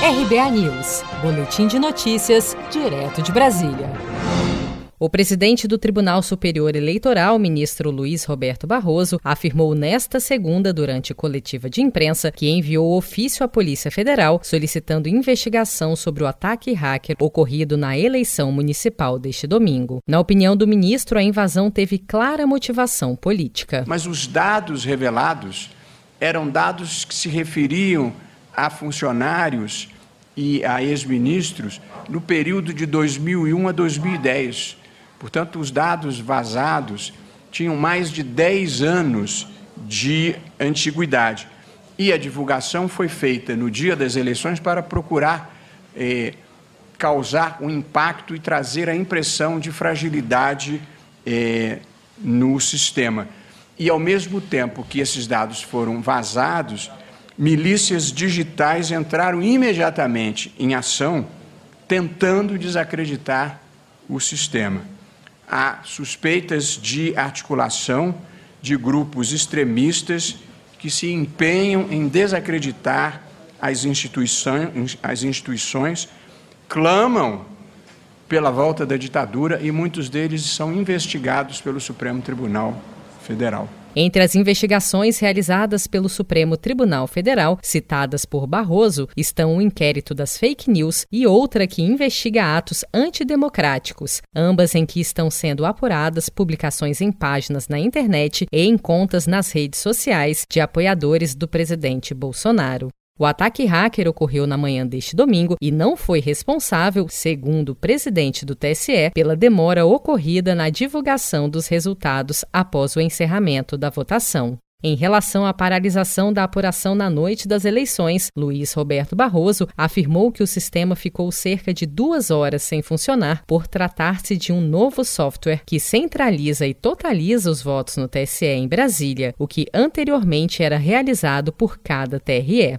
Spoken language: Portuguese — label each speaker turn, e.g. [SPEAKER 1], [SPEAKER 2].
[SPEAKER 1] RBA News, Boletim de Notícias, direto de Brasília. O presidente do Tribunal Superior Eleitoral, ministro Luiz Roberto Barroso, afirmou nesta segunda, durante coletiva de imprensa, que enviou ofício à Polícia Federal solicitando investigação sobre o ataque hacker ocorrido na eleição municipal deste domingo. Na opinião do ministro, a invasão teve clara motivação política.
[SPEAKER 2] Mas os dados revelados eram dados que se referiam a funcionários e a ex-ministros no período de 2001 a 2010 Portanto, os dados vazados tinham mais de 10 anos de antiguidade. E a divulgação foi feita no dia das eleições para procurar eh, causar um impacto e trazer a impressão de fragilidade eh, no sistema. E, ao mesmo tempo que esses dados foram vazados, milícias digitais entraram imediatamente em ação, tentando desacreditar o sistema há suspeitas de articulação de grupos extremistas que se empenham em desacreditar as instituições, as instituições clamam pela volta da ditadura e muitos deles são investigados pelo Supremo Tribunal Federal.
[SPEAKER 1] Entre as investigações realizadas pelo Supremo Tribunal Federal, citadas por Barroso, estão o inquérito das fake news e outra que investiga atos antidemocráticos, ambas em que estão sendo apuradas publicações em páginas na internet e em contas nas redes sociais de apoiadores do presidente Bolsonaro. O ataque hacker ocorreu na manhã deste domingo e não foi responsável, segundo o presidente do TSE, pela demora ocorrida na divulgação dos resultados após o encerramento da votação. Em relação à paralisação da apuração na noite das eleições, Luiz Roberto Barroso afirmou que o sistema ficou cerca de duas horas sem funcionar por tratar-se de um novo software que centraliza e totaliza os votos no TSE em Brasília, o que anteriormente era realizado por cada TRE.